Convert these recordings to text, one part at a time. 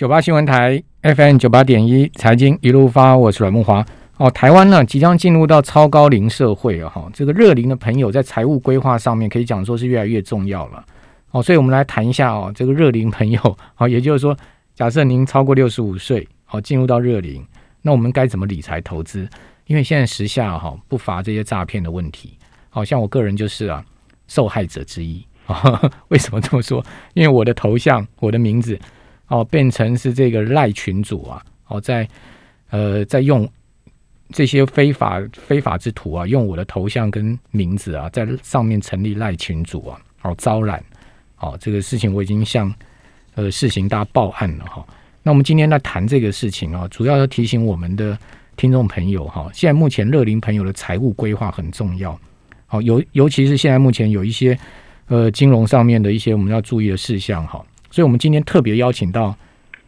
九八新闻台 FM 九八点一财经一路发，我是阮木华。哦，台湾呢即将进入到超高龄社会了哈，这个热龄的朋友在财务规划上面可以讲说是越来越重要了。哦，所以我们来谈一下哦，这个热龄朋友，好，也就是说，假设您超过六十五岁，好，进入到热龄，那我们该怎么理财投资？因为现在时下哈不乏这些诈骗的问题，好像我个人就是啊受害者之一。为什么这么说？因为我的头像、我的名字，哦，变成是这个赖群主啊，哦，在呃在用。这些非法非法之徒啊，用我的头像跟名字啊，在上面成立赖群主啊，好招揽，好这个事情我已经向呃市行大家报案了哈。那我们今天来谈这个事情啊，主要要提醒我们的听众朋友哈，现在目前乐龄朋友的财务规划很重要，好尤尤其是现在目前有一些呃金融上面的一些我们要注意的事项哈，所以我们今天特别邀请到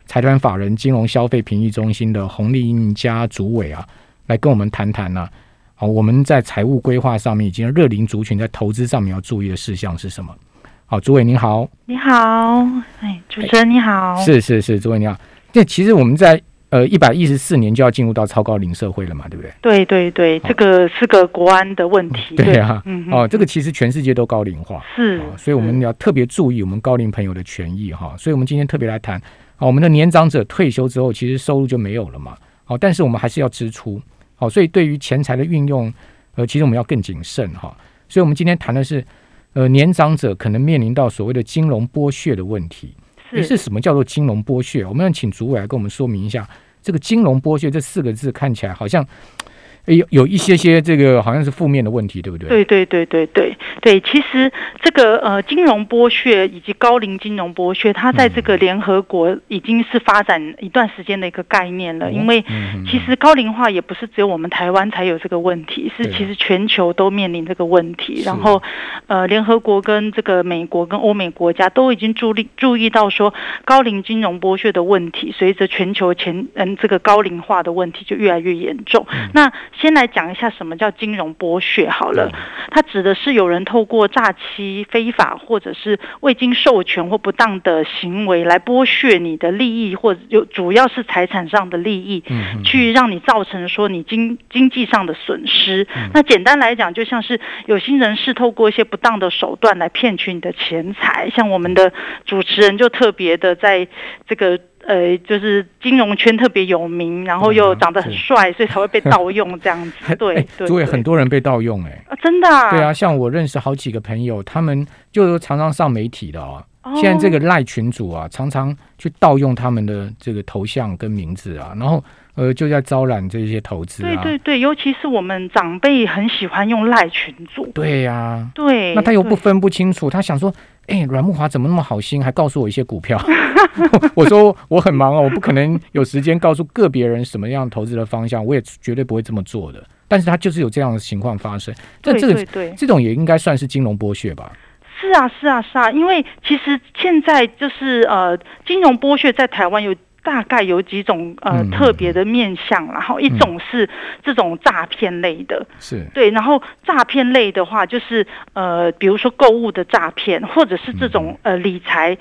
财团法人金融消费评议中心的洪利英家主委啊。来跟我们谈谈呢？好，我们在财务规划上面，以及热龄族群在投资上面要注意的事项是什么？好，主委您好，你好，哎，主持人你好，是是是，主委你好。那其实我们在呃一百一十四年就要进入到超高龄社会了嘛，对不对？对对对，这个是个国安的问题。对啊，哦，这个其实全世界都高龄化，是，所以我们要特别注意我们高龄朋友的权益哈。所以我们今天特别来谈，好，我们的年长者退休之后，其实收入就没有了嘛，好，但是我们还是要支出。好，所以对于钱财的运用，呃，其实我们要更谨慎哈。所以，我们今天谈的是，呃，年长者可能面临到所谓的金融剥削的问题。是是什么叫做金融剥削？我们要请主委来跟我们说明一下，这个金融剥削这四个字看起来好像。有有一些些这个好像是负面的问题，对不对？对对对对对对，其实这个呃金融剥削以及高龄金融剥削，它在这个联合国已经是发展一段时间的一个概念了。因为其实高龄化也不是只有我们台湾才有这个问题，是其实全球都面临这个问题。然后呃联合国跟这个美国跟欧美国家都已经注意注意到说高龄金融剥削的问题，随着全球前嗯这个高龄化的问题就越来越严重。那先来讲一下什么叫金融剥削好了，它指的是有人透过诈欺、非法或者是未经授权或不当的行为来剥削你的利益，或者有主要是财产上的利益，去让你造成说你经经济上的损失。那简单来讲，就像是有心人士透过一些不当的手段来骗取你的钱财，像我们的主持人就特别的在这个。呃，就是金融圈特别有名，然后又长得很帅，所以才会被盗用这样子。对，对，很多人被盗用，哎，啊真的。对啊，像我认识好几个朋友，他们就常常上媒体的哦。现在这个赖群主啊，常常去盗用他们的这个头像跟名字啊，然后呃，就在招揽这些投资。对对对，尤其是我们长辈很喜欢用赖群主。对呀，对。那他又不分不清楚，他想说。哎，阮木华怎么那么好心，还告诉我一些股票？我说我很忙哦，我不可能有时间告诉个别人什么样投资的方向，我也绝对不会这么做的。但是他就是有这样的情况发生，这这个这种也应该算是金融剥削吧？是啊，是啊，是啊，因为其实现在就是呃，金融剥削在台湾有。大概有几种呃特别的面相，然后一种是这种诈骗类的，是。对，然后诈骗类的话就是呃，比如说购物的诈骗，或者是这种呃理财，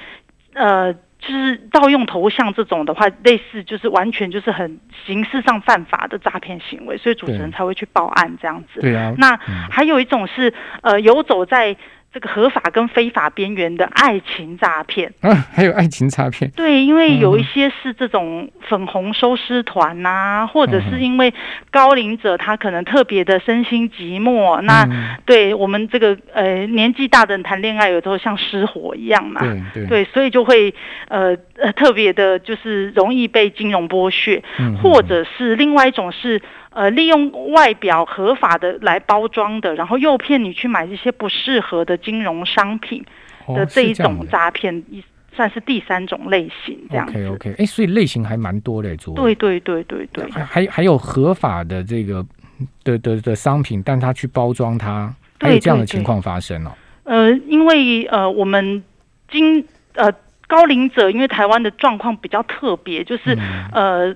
呃，就是盗用头像这种的话，类似就是完全就是很形式上犯法的诈骗行为，所以主持人才会去报案这样子。对啊，那还有一种是呃游走在。这个合法跟非法边缘的爱情诈骗。啊，还有爱情诈骗。对，因为有一些是这种粉红收尸团呐，或者是因为高龄者他可能特别的身心寂寞，那对我们这个呃年纪大的人谈恋爱有时候像失火一样嘛，对对，所以就会呃呃特别的就是容易被金融剥削，或者是另外一种是。呃，利用外表合法的来包装的，然后诱骗你去买这些不适合的金融商品的这一种诈骗，算是第三种类型这样子。OK OK，哎，所以类型还蛮多的，做对对对对对，还还有合法的这个的的的商品，但他去包装它，还有这样的情况发生哦。呃，因为呃，我们今呃高龄者，因为台湾的状况比较特别，就是呃。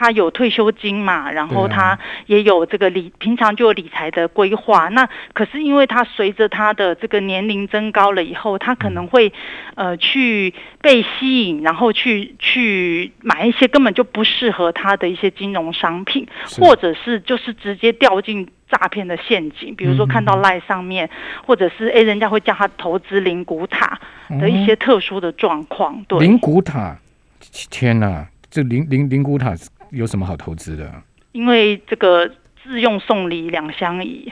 他有退休金嘛，然后他也有这个理，平常就有理财的规划。那可是因为他随着他的这个年龄增高了以后，他可能会呃去被吸引，然后去去买一些根本就不适合他的一些金融商品，或者是就是直接掉进。诈骗的陷阱，比如说看到嗯赖上面，或者是诶，人家会叫他投资灵骨塔的一些特殊的状况，对，灵骨塔，天哪，这灵灵灵骨塔有什么好投资的？因为这个自用送礼两相宜，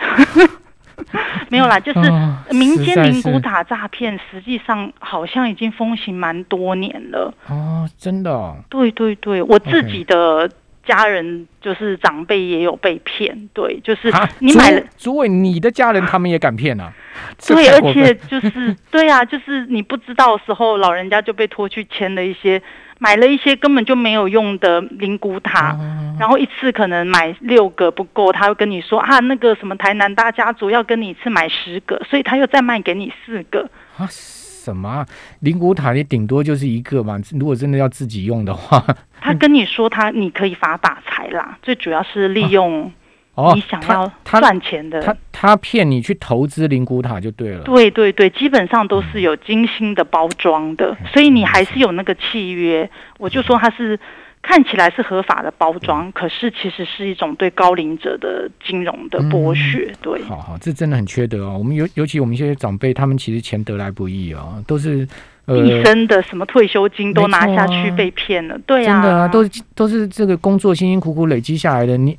没有啦，就是哦民间灵骨塔诈骗，实际上好像已经风行蛮多年了。哦，真的、哦，对对对，我自己的家人就是长辈也有被骗，对，就是你买了。诸位，你的家人他们也敢骗啊？对，而且就是对啊，就是你不知道的时候，老人家就被拖去签了一些，买了一些根本就没有用的灵骨塔，哦然后一次可能买六个不够，他会跟你说啊，那个什么台南大家族要跟你一次买十个，所以他又再卖给你四个。啊，什么啊灵骨塔？你顶多就是一个嘛。如果真的要自己用的话，他跟你说他你可以发大财啦，最主要是利用哦你，想要赚钱的。他他骗你去投资灵骨塔就对了。对对对，基本上都是有精心的包装的，嗯所以你还是有那个契约。我就说它是看起来是合法的包嗯装，可是其实是一种对高龄者的金融的剥削。对，好好，这真的很缺德哦。我们尤尤其我们一些长辈，他们其实钱得来不易哦，都是呃一生的什么退休金都拿下去被骗了。对真啊，的啊，都是都是这个工作辛辛苦苦累积下来的。你，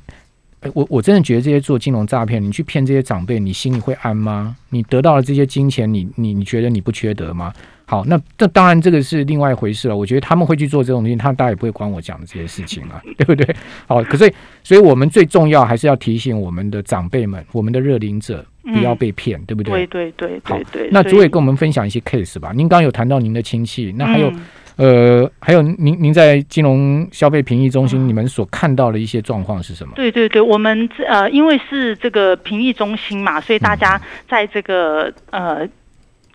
呃我我真的觉得这些做金融诈骗，你去骗这些长辈，你心里会安吗？你得到了这些金钱，你你你觉得你不缺德吗？好，那这当然这个是另外一回事了。我觉得他们会去做这种东西，他大家也不会管我讲的这些事情了，对不对？好，可是所以我们最重要还是要提醒我们的长辈们，我们的热龄者不要嗯被骗，对不对对对对对对。那主委跟我们分享一些 case 吧。您刚刚有谈到您的亲戚，那还有、嗯呃，还有您您在金融消费评议中心，嗯你们所看到的一些状况是什么？对对对，我们这呃，因为是这个评议中心嘛，所以大嗯家在这个呃。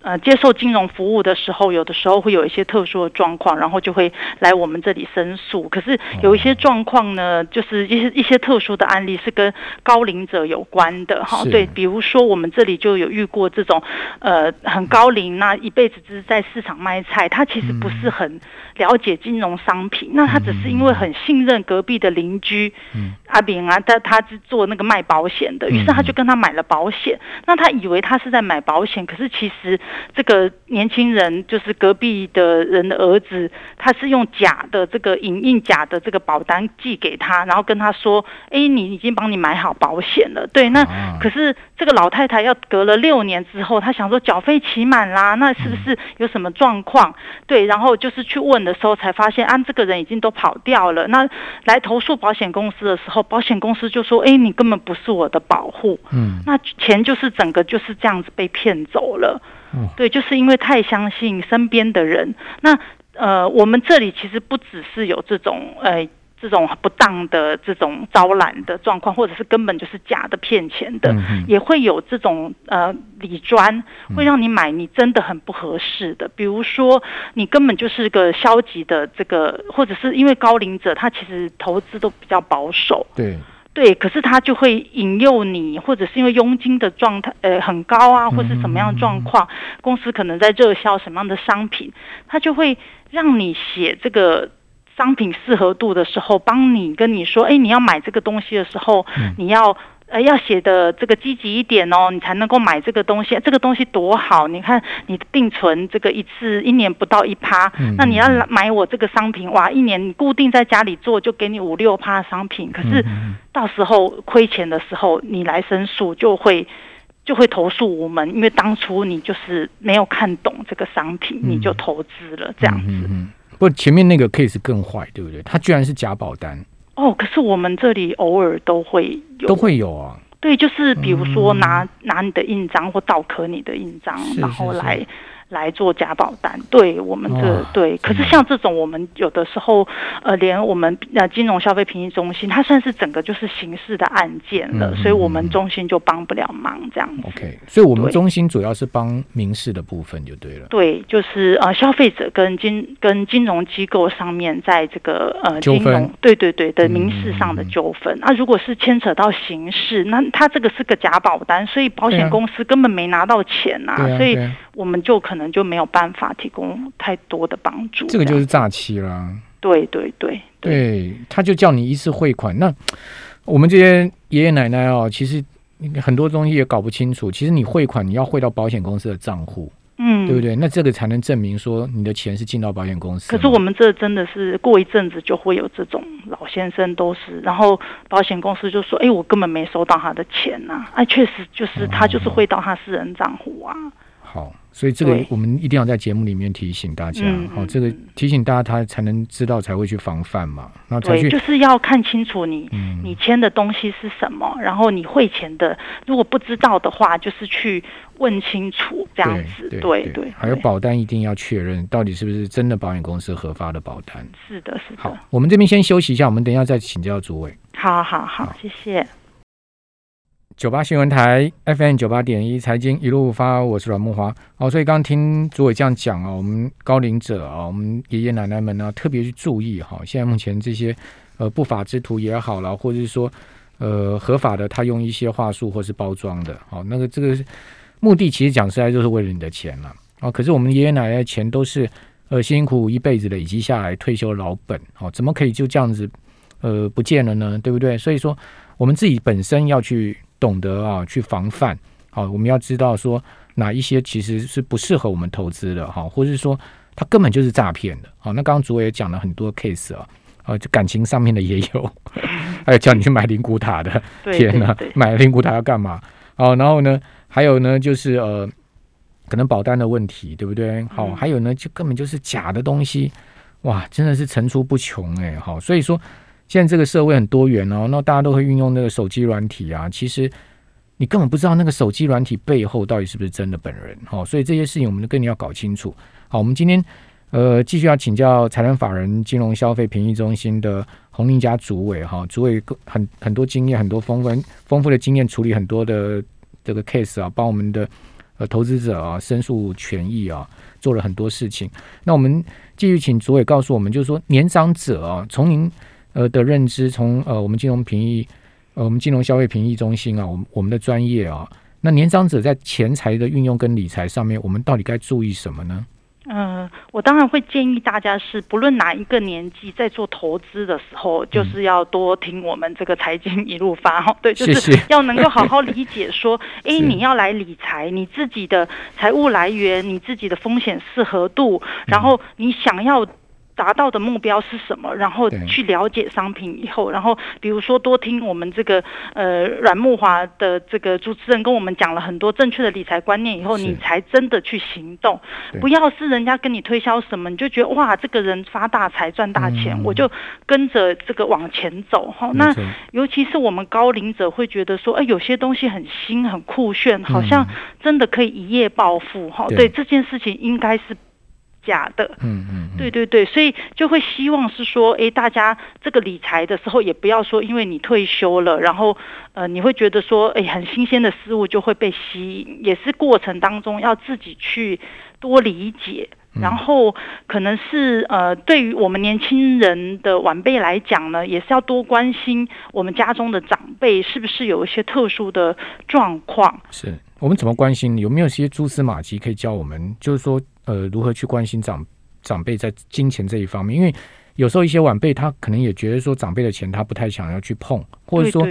呃，接受金融服务的时候，有的时候会有一些特殊的状况，然后就会来我们这里申诉。可是有一些状况呢，就是一些一些特殊的案例是跟高龄者有关的哈。对，比如说我们这里就有遇过这种呃很高龄，那一辈子只是在市场卖菜，他其实不是很了解金融商品，那他只是因为很信任隔壁的邻居，嗯阿炳啊，他他是做那个卖保险的，于是他就跟他买了保险。那他以为他是在买保险，可是其实这个年轻人就是隔壁的人的儿子，他是用假的这个影印假的这个保单寄给他，然后跟他说：“哎，你已经帮你买好保险了。”对，那啊可是这个老太太要隔了六年之后，她想说缴费期满啦，那是不是有什么状况？对，然后就是去问的时候才发现，啊，这个人已经都跑掉了。那来投诉保险公司的时候，保险公司就说：“哎，你根本不是我的保护。”嗯，那钱就是整个就是这样子被骗走了。嗯。对，就是因为太相信身边的人。那呃，我们这里其实不只是有这种呃。这种不当的这种招揽的状况，或者是根本就是假的骗钱的，嗯也会有这种呃理专会让你买你真的很不合适的，比如说你根本就是个消极的这个，或者是因为高龄者他其实投资都比较保守，对，对，可是他就会引诱你，或者是因为佣金的状态呃很高啊，或是什么样的状况，公司可能在热销什么样的商品，他就会让你写这个。商品适合度的时候，帮你跟你说，哎，你要买这个东西的时候，你要呃要写的这个积极一点哦，你才能够买这个东西。这个东西多好，你看你定存这个一次一年不到一趴，那你要来买我这个商品，哇，一年你固定在家里做就给你五六趴商品，可是到时候亏钱的时候，你来申诉就会。就会投诉无门，因为当初你就是没有看懂这个商品，你就投资了这样子。嗯嗯。不，前面那个 case 更坏，对不对？他居然是假保单。哦，可是我们这里偶尔都会有，都会有啊。对，就是比如说拿、拿你的印章或倒刻你的印章，是然后来来做假保单。对我们这对，可是像这种我们有的时候呃，连我们呃金融消费评议中心，它算是整个就是刑事的案件了，所以我们中心就帮不了忙这样子。OK，所以我们中心主要是帮民事的部分就对了。对，就是呃消费者跟金跟金融机构上面在这个呃金融对对对的民事上的纠纷。那如果是牵扯到刑事，那他这个是个假保单，所以保险公司根本没拿到钱呐，所以我们就可能就没有办法提供太多的帮助。这个就是诈欺啦。对对对对，他就叫你一次汇款。那我们这些爷爷奶奶哦，其实很多东西也搞不清楚。其实你汇款，你要汇到保险公司的账户。嗯，对不对？那这个才能证明说你的钱是进到保险公司。可是我们这真的是过一阵子就会有这种老先生都是，然后保险公司就说：“哎，我根本没收到他的钱呐！”哎，确实就是他就是汇到他私人账户啊。好。所以这个我们一定要在节目里面提醒大家，好，这个提醒大家他才能知道才会去防范嘛。那对，就是要看清楚你你签的东西是什么，然后你汇钱的，如果不知道的话，就是去问清楚这样子。对对，还有保单一定要确认到底是不是真的保险公司核发的保单。是的，是的。好，我们这边先休息一下，我们等一下再请教主委。好好好，谢谢。九八新闻台 FM 九八点一财经一路发，我是阮木华。哦，所以刚听主委这样讲啊，我们高龄者啊，我们爷爷奶奶们呢，特别去注意哈。现在目前这些呃不法之徒也好了，或者是说呃合法的，他用一些话术或是包装的，好，那个这个目的其实讲实在就是为了你的钱了。哦，可是我们爷爷奶奶的钱都是呃辛辛苦苦一辈子累积下来退休老本，哦，怎么可以就这样子呃不见了呢？对不对？所以说我们自己本身要去。懂得啊，去防范好，我们要知道说哪一些其实是不适合我们投资的哈，或者是说它根本就是诈骗的。好，那刚刚主委也讲了很多 case 啊，啊，就感情上面的也有，还有叫你去买灵骨塔的，天哪，买灵骨塔要干嘛？哦，然后呢，还有呢，就是呃，可能保单的问题，对不对？好，还有呢，就根本就是假的东西，哇，真的是层出不穷哎，好，所以说。现在这个社会很多元哦，那大家都会运用那个手机软体啊。其实你根本不知道那个手机软体背后到底是不是真的本人哦，所以这些事情我们更要搞清楚。好，我们今天呃继续要请教财产法人金融消费评议中心的洪林家主委哈，主委很很多经验，很多丰富丰富的经验处理很多的这个 case 啊，帮我们的呃投资者啊申诉权益啊做了很多事情。那我们继续请主委告诉我们，就是说年长者啊，从您。呃的认知，从呃我们金融评议，呃我们金融消费评议中心啊，我们我们的专业啊，那年长者在钱财的运用跟理财上面，我们到底该注意什么呢？嗯，我当然会建议大家是，不论哪一个年纪，在做投资的时候，就是要多听我们这个财经一路发哈，对，就是要能够好好理解说，哎，你要来理财，你自己的财务来源，你自己的风险适合度，然后你想要。达到的目标是什么？然后去了解商品以后，然后比如说多听我们这个呃阮木华的这个主持人跟我们讲了很多正确的理财观念以后，你才真的去行动。不要是人家跟你推销什么，你就觉得哇这个人发大财赚大钱，我就跟着这个往前走哈。那尤其是我们高龄者会觉得说，哎有些东西很新很酷炫，好像真的可以一夜暴富哈。对这件事情应该是。假的，嗯嗯，对对对，所以就会希望是说，哎，大家这个理财的时候，也不要说，因为你退休了，然后呃，你会觉得说，哎，很新鲜的事物就会被吸引，也是过程当中要自己去多理解，然后可能是呃，对于我们年轻人的晚辈来讲呢，也是要多关心我们家中的长辈是不是有一些特殊的状况。是我们怎么关心？有没有一些蛛丝马迹可以教我们？就是说。呃，如何去关心长长辈在金钱这一方面？因为有时候一些晚辈他可能也觉得说长辈的钱他不太想要去碰，或者说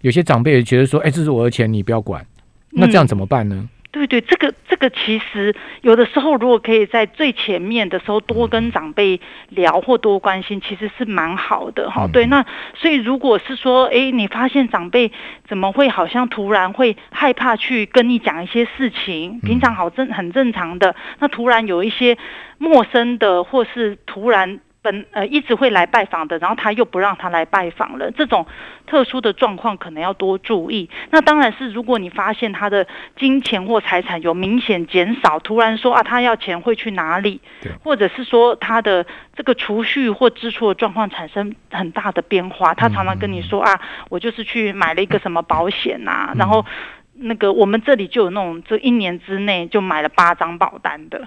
有些长辈也觉得说，哎，这是我的钱，你不要管。那这样怎么办呢？对对，这个这个其实有的时候，如果可以在最前面的时候多跟长辈聊或多关心，其实是蛮好的哈。对，那所以如果是说，哎，你发现长辈怎么会好像突然会害怕去跟你讲一些事情，平常好正很正常的，那突然有一些陌生的或是突然。本呃一直会来拜访的，然后他又不让他来拜访了，这种特殊的状况可能要多注意。那当然是如果你发现他的金钱或财产有明显减少，突然说啊他要钱会去哪里，或者是说他的这个储蓄或支出的状况产生很大的变化，他常常跟你说啊我就是去买了一个什么保险呐，然后那个我们这里就有那种这一年之内就买了八张保单的，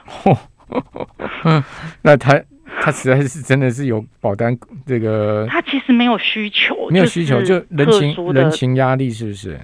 那他。他实在是真的是有保单这个，他其实没有需求，没有需求就人情人情压力是不是？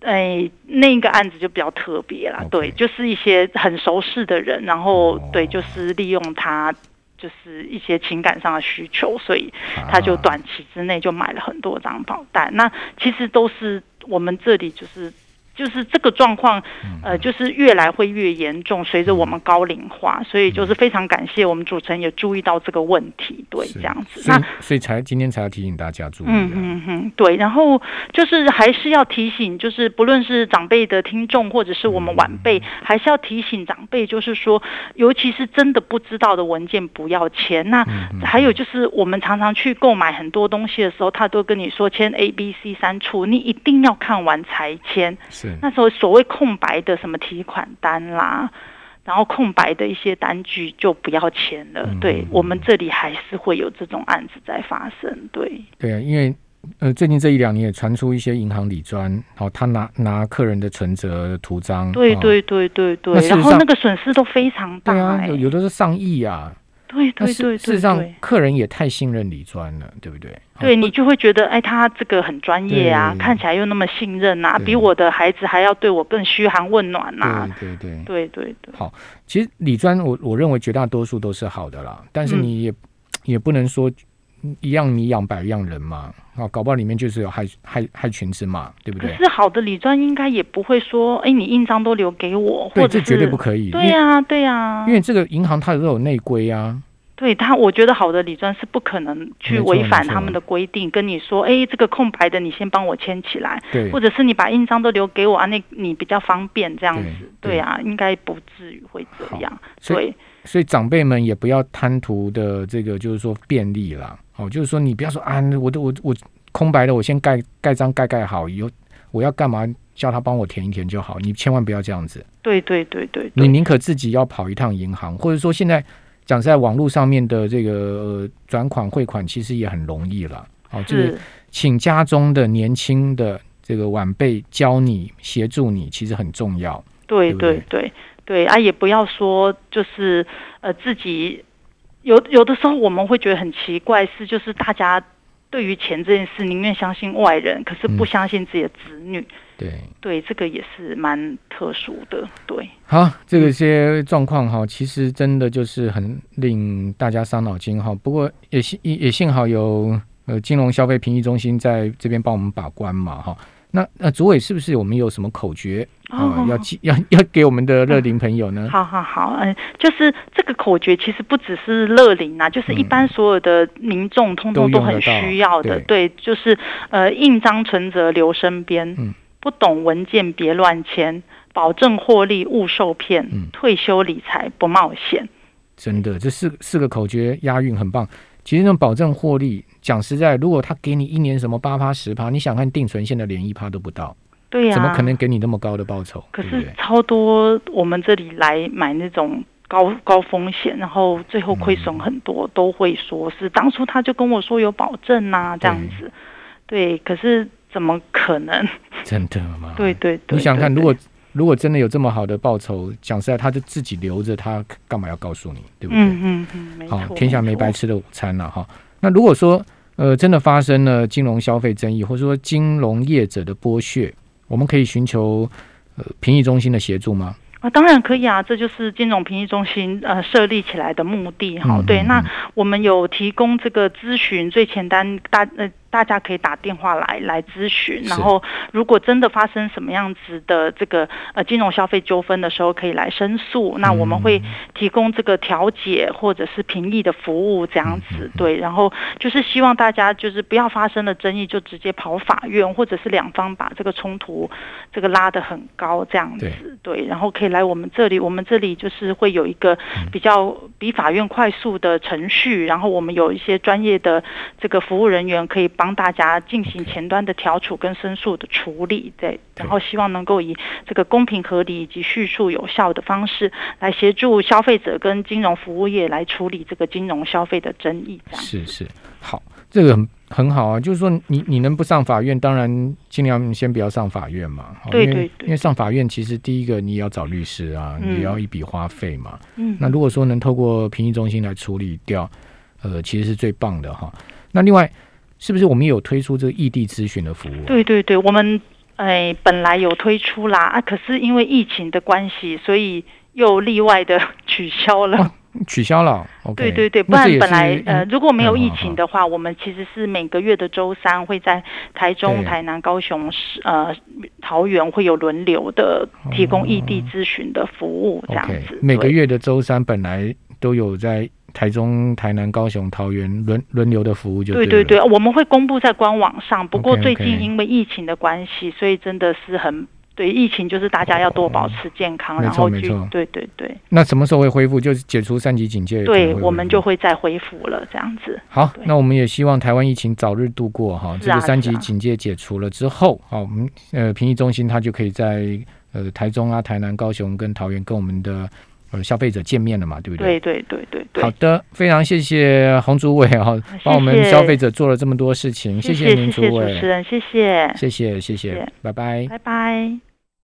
哎，那个案子就比较特别啦，对，就是一些很熟识的人，然后对，就是利用他就是一些情感上的需求，所以他就短期之内就买了很多张保单。那其实都是我们这里就是。就是这个状况，呃，就是越来会越严重，随着我们高龄化，所以就是非常感谢我们主持人也注意到这个问题，对，这样子。那所以才今天才要提醒大家注意。嗯嗯嗯，对。然后就是还是要提醒，就是不论是长辈的听众或者是我们晚辈，还是要提醒长辈，就是说，尤其是真的不知道的文件不要签。那还有就是我们常常去购买很多东西的时候，他都跟你说签 A、B、C 三处，你一定要看完才签。那时候所谓空白的什么提款单啦，然后空白的一些单据就不要签了。对我们这里还是会有这种案子在发生。对对啊，因为呃最近这一两年也传出一些银行理专，好他拿拿客人的存折图章，对对对对对，然后那个损失都非常大，有的是上亿啊。对对对，事实上客人也太信任李专了，对不对？对你就会觉得，哎，他这个很专业啊，看起来又那么信任呐，比我的孩子还要对我更嘘寒问暖呐。对对对对对。好，其实李专，我我认为绝大多数都是好的啦，但是你也也不能说一样米养百样人嘛。啊，搞不好里面就是有害害害群之马，对不对？可是好的李专应该也不会说，哎，你印章都留给我，或者这绝对不可以。对呀，对呀，因为这个银行它都有内规啊。对他，我觉得好的理专是不可能去违反他们的规定，跟你说，哎，这个空白的你先帮我签起来，对，或者是你把印章都留给我啊，那你比较方便这样子，对啊，应该不至于会这样。所以，所以长辈们也不要贪图的这个，就是说便利啦。哦，就是说你不要说啊，我都我我空白的，我先盖盖章盖盖好，以后我要干嘛叫他帮我填一填就好，你千万不要这样子。对对对对，你宁可自己要跑一趟银行，或者说现在。讲在网络上面的这个转款汇款，其实也很容易了。哦，就是请家中的年轻的这个晚辈教你协助你，其实很重要。对对对对啊，也不要说就是呃自己有有的时候我们会觉得很奇怪，是就是大家对于钱这件事宁愿相信外人，可是不相信自己的子女。对对，这个也是蛮特殊的。对，好，这个些状况哈，其实真的就是很令大家伤脑筋哈。不过也幸也幸好有呃金融消费评议中心在这边帮我们把关嘛哈。那那主委是不是我们有什么口诀啊？要记 要要给我们的乐龄朋友呢？好好好，嗯，就是这个口诀其实不只是乐龄啊，就是一般所有的民众通通都很需要的。对，就是呃印章存折留身边。嗯。不懂文件别乱签，保证获利勿受骗，退休理财不冒险。真的，这四四个口诀押韵很棒。其实那种保证获利，讲实在，如果他给你一年什么八趴十趴，你想看定存现在连一趴都不到，对呀，怎么可能给你那么高的报酬？可是超多我们这里来买那种高高风险，然后最后亏损很多，都会说是当初他就跟我说有保证呐，这样子。对，可是。怎么可能？真的吗？对对对，你想看，如果如果真的有这么好的报酬，讲实在，他就自己留着，他干嘛要告诉你？对不对？嗯嗯嗯，好，天下没白吃的午餐了哈。那如果说呃真的发生了金融消费争议，或者说金融业者的剥削，我们可以寻求呃评议中心的协助吗？啊当然可以啊，这就是金融评议中心呃设立起来的目的哈。对，那我们有提供这个咨询最简单大呃大家可以打电话来来咨询，然后如果真的发生什么样子的这个呃金融消费纠纷的时候，可以来申诉。那我们会提供这个调解或者是评议的服务，这样子对。然后就是希望大家就是不要发生了争议就直接跑法院，或者是两方把这个冲突这个拉得很高这样子对。然后可以来我们这里，我们这里就是会有一个比较比法院快速的程序，然后我们有一些专业的这个服务人员可以帮大家进行前端的调处跟申诉的处理，对，然后希望能够以这个公平合理以及叙述有效的方式来协助消费者跟金融服务业来处理这个金融消费的争议。这样是是好，这个很很好啊，就是说你你能不上法院，当然尽量先不要上法院嘛。对对对，因为上法院其实第一个你也要找律师啊，你要一笔花费嘛。嗯，那如果说能透过评议中心来处理掉，呃，其实是最棒的哈。那另外。是不是我们有推出这个异地咨询的服务？对对对，我们哎本来有推出啦啊，可是因为疫情的关系，所以又例外的取消了。取消了。对对对，不然本来呃如果没有疫情的话，我们其实是每个月的周三会在台中、台南、高雄、市呃桃园会有轮流的提供异地咨询的服务，这样子。每个月的周三本来都有在。台中、台南、高雄、桃园轮轮流的服务就对对对，我们会公布在官网上。不过最近因为疫情的关系，所以真的是很对疫情，就是大家要多保持健康，然后就对对对。那什么时候会恢复？就是解除三级警戒，对，我们就会再恢复了这样子。好，那我们也希望台湾疫情早日度过哈。这个三级警戒解除了之后，好，我们呃评议中心它就可以在呃台中啊、台南、高雄跟桃园跟我们的。呃，消费者见面了嘛？对不对？对对对对对。好的，非常谢谢洪主委哈，帮我们消费者做了这么多事情，谢谢您主委，主持人，谢谢，谢谢谢谢，拜拜，拜拜。